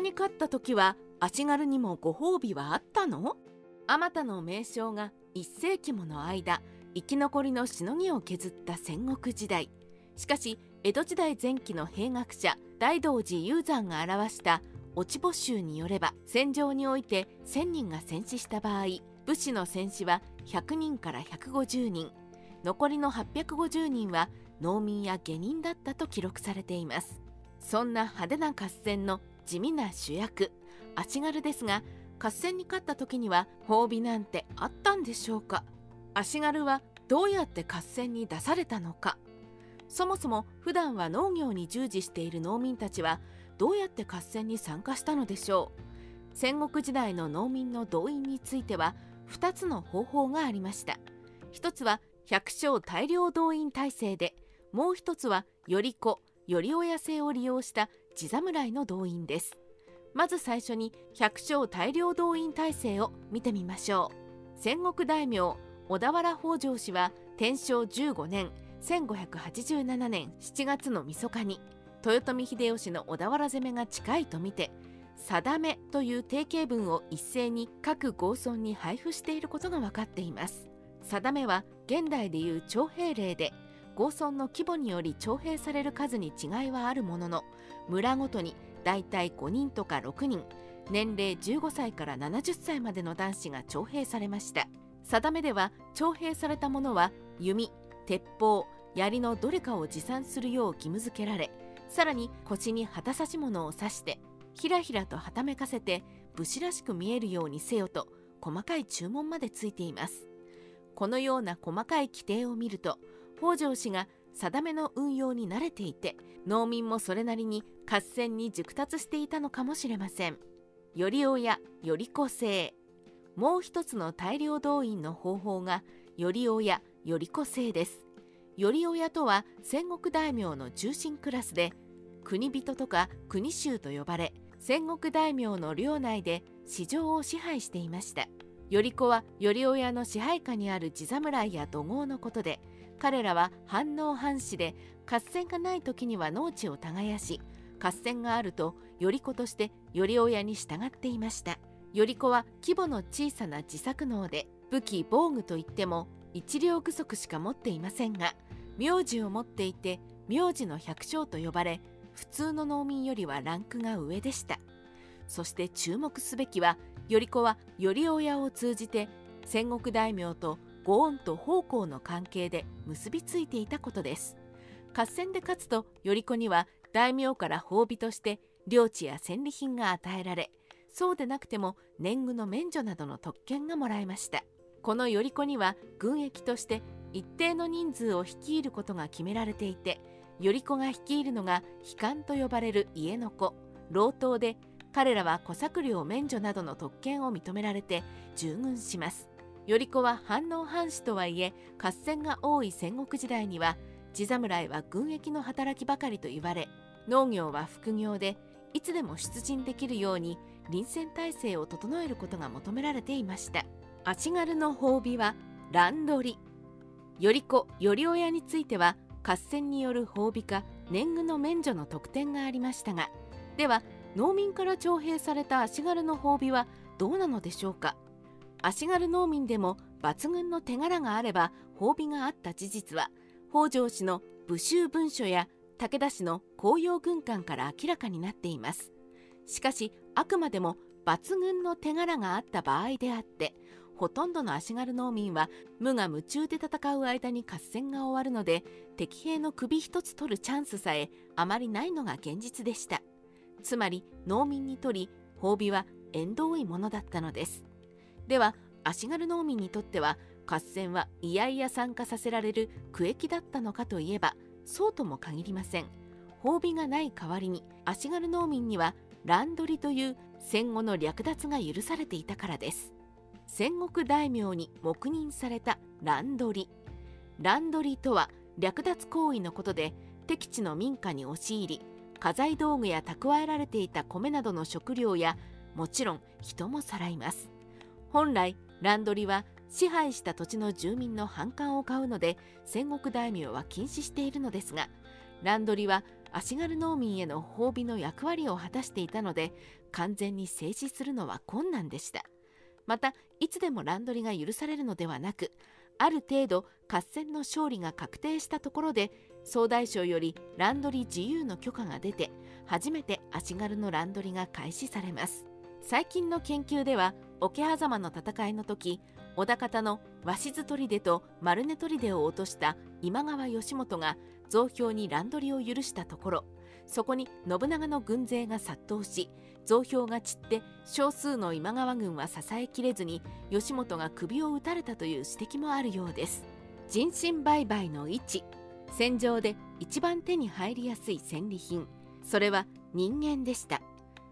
戦に勝った時は足軽にもご褒美はあったの？あまたの名将が1世紀もの間生き残りのしのぎを削った戦国時代。しかし江戸時代前期の兵学者大道寺雄山が表した落ち母集によれば戦場において1000人が戦死した場合武士の戦死は100人から150人。残りの850人は農民や下人だったと記録されています。そんな派手な合戦の地味な主役。足軽ですが合戦に勝った時には褒美なんてあったんでしょうか。足軽はどうやって合戦に出されたのか。そもそも普段は農業に従事している農民たちはどうやって合戦に参加したのでしょう。戦国時代の農民の動員については2つの方法がありました。一つは百姓大量動員体制でもう一つはより子より親制を利用した地侍の動員です。まず最初に百姓大量動員体制を見てみましょう。戦国大名小田原北条氏は天正15年1587年7月の晦日に豊臣秀吉の小田原攻めが近いとみて「定め」という定型文を一斉に各豪村に配布していることが分かっています。定めは現代でいう徴兵令で豪村の規模により徴兵される数に違いはあるものの村ごとにだいたい5人とか6人年齢15歳から70歳までの男子が徴兵されました。定めでは徴兵された者は弓鉄砲槍のどれかを持参するよう義務付けられさらに腰に旗差し物を刺してひらひらとはためかせて武士らしく見えるようにせよと細かい注文までついています。このような細かい規定を見ると北条氏が定めの運用に慣れていて農民もそれなりに合戦に熟達していたのかもしれません。より親より子制もう一つの大量動員の方法がより親より子制です。より親とは戦国大名の中心クラスで国人とか国衆と呼ばれ戦国大名の領内で市場を支配していました。頼子は頼親の支配下にある地侍や土豪のことで彼らは反応藩士で合戦がない時には農地を耕し合戦があると頼子として頼親に従っていました。頼子は規模の小さな自作農で武器防具といっても一両具足しか持っていませんが名字を持っていて名字の百姓と呼ばれ普通の農民よりはランクが上でした。そして注目すべきは頼子は頼親を通じて戦国大名と御恩と奉公の関係で結びついていたことです。合戦で勝つと頼子には大名から褒美として領地や戦利品が与えられそうでなくても年貢の免除などの特権がもらえました。この頼子には軍役として一定の人数を率いることが決められていて頼子が率いるのが悲観と呼ばれる家の子老頭で彼らは小作料免除などの特権を認められて従軍します。頼子は反応藩士とはいえ合戦が多い戦国時代には地侍は軍役の働きばかりと言われ農業は副業でいつでも出陣できるように臨戦態勢を整えることが求められていました。足軽の褒美は乱取り。頼子頼親については合戦による褒美か年貢の免除の特典がありましたがでは農民から徴兵された足軽の褒美はどうなのでしょうか？足軽農民でも抜群の手柄があれば褒美があった事実は北条氏の武州文書や武田氏の紅葉軍艦から明らかになっています。しかしあくまでも抜群の手柄があった場合であってほとんどの足軽農民は無我夢中で戦う間に合戦が終わるので敵兵の首一つ取るチャンスさえあまりないのが現実でした。つまり農民にとり褒美は縁遠いものだったのです。では足軽農民にとっては合戦は嫌々参加させられる区域だったのかといえばそうとも限りません。褒美がない代わりに足軽農民には乱取りという戦後の略奪が許されていたからです。戦国大名に黙認された乱取り。乱取りとは略奪行為のことで敵地の民家に押し入り家財道具や蓄えられていた米などの食料やもちろん人もさらいます。本来乱取りは支配した土地の住民の反感を買うので戦国大名は禁止しているのですが乱取りは足軽農民への褒美の役割を果たしていたので完全に静止するのは困難でした。またいつでも乱取りが許されるのではなくある程度合戦の勝利が確定したところで総大将より乱取り自由の許可が出て初めて足軽の乱取りが開始されます。最近の研究では桶狭間の戦いの時織田方の鷲津砦と丸根砦を落とした今川義元が増票に乱取りを許したところそこに信長の軍勢が殺到し増票が散って少数の今川軍は支えきれずに義元が首を撃たれたという指摘もあるようです。人身売買の位置戦場で一番手に入りやすい戦利品それは人間でした。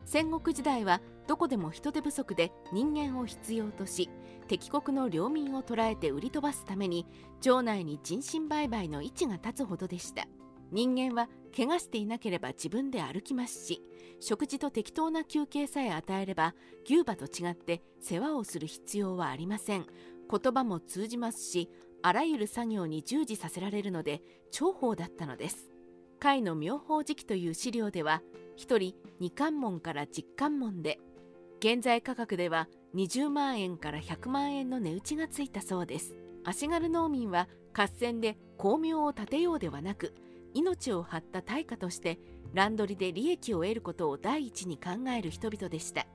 戦国時代はどこでも人手不足で人間を必要とし敵国の領民を捕らえて売り飛ばすために城内に人身売買の位置が立つほどでした。人間は怪我していなければ自分で歩きますし食事と適当な休憩さえ与えれば牛馬と違って世話をする必要はありません。言葉も通じますしあらゆる作業に従事させられるので重宝だったのです。甲斐の妙法時期という資料では1人2関門から10関門で現在価格では20万円から100万円の値打ちがついたそうです。足軽農民は合戦で巧妙を立てようではなく命を張った対価として乱取りで利益を得ることを第一に考える人々でした。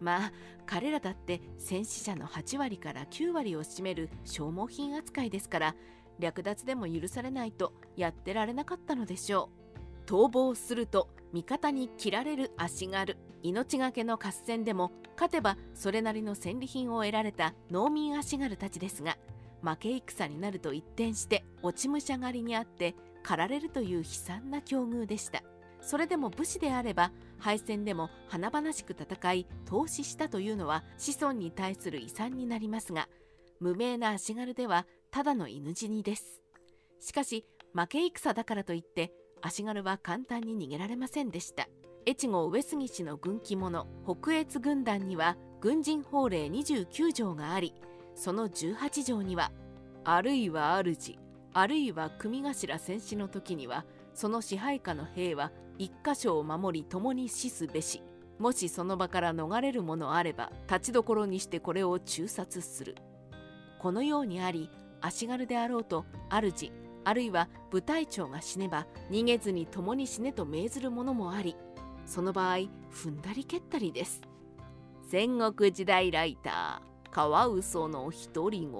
まあ彼らだって戦死者の8割から9割を占める消耗品扱いですから略奪でも許されないとやってられなかったのでしょう。逃亡すると味方に切られる足軽。命がけの合戦でも勝てばそれなりの戦利品を得られた農民足軽たちですが負け戦になると一転して落ち武者狩りにあって狩られるという悲惨な境遇でした。それでも武士であれば敗戦でも華々しく戦い投資したというのは子孫に対する遺産になりますが無名な足軽ではただの犬死にです。しかし負け戦だからといって足軽は簡単に逃げられませんでした。越後上杉氏の軍記物北越軍団には軍人法令29条がありその18条にはあるいは主あるいは組頭戦死の時にはその支配下の兵は一箇所を守り共に死すべし。もしその場から逃れるものあれば立ちどころにしてこれを中殺する。このようにあり足軽であろうと主あるいは部隊長が死ねば逃げずに共に死ねと命ずるものもありその場合踏んだり蹴ったりです。戦国時代ライターカワウソの独り言。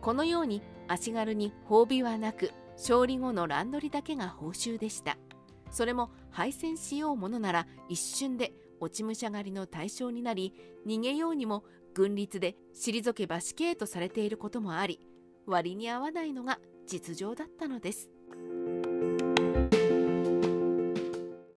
このように足軽に褒美はなく勝利後の乱取りだけが報酬でした。それも敗戦しようものなら一瞬で落ち武者狩りの対象になり逃げようにも軍律で退けば死刑とされていることもあり割に合わないのが実情だったのです。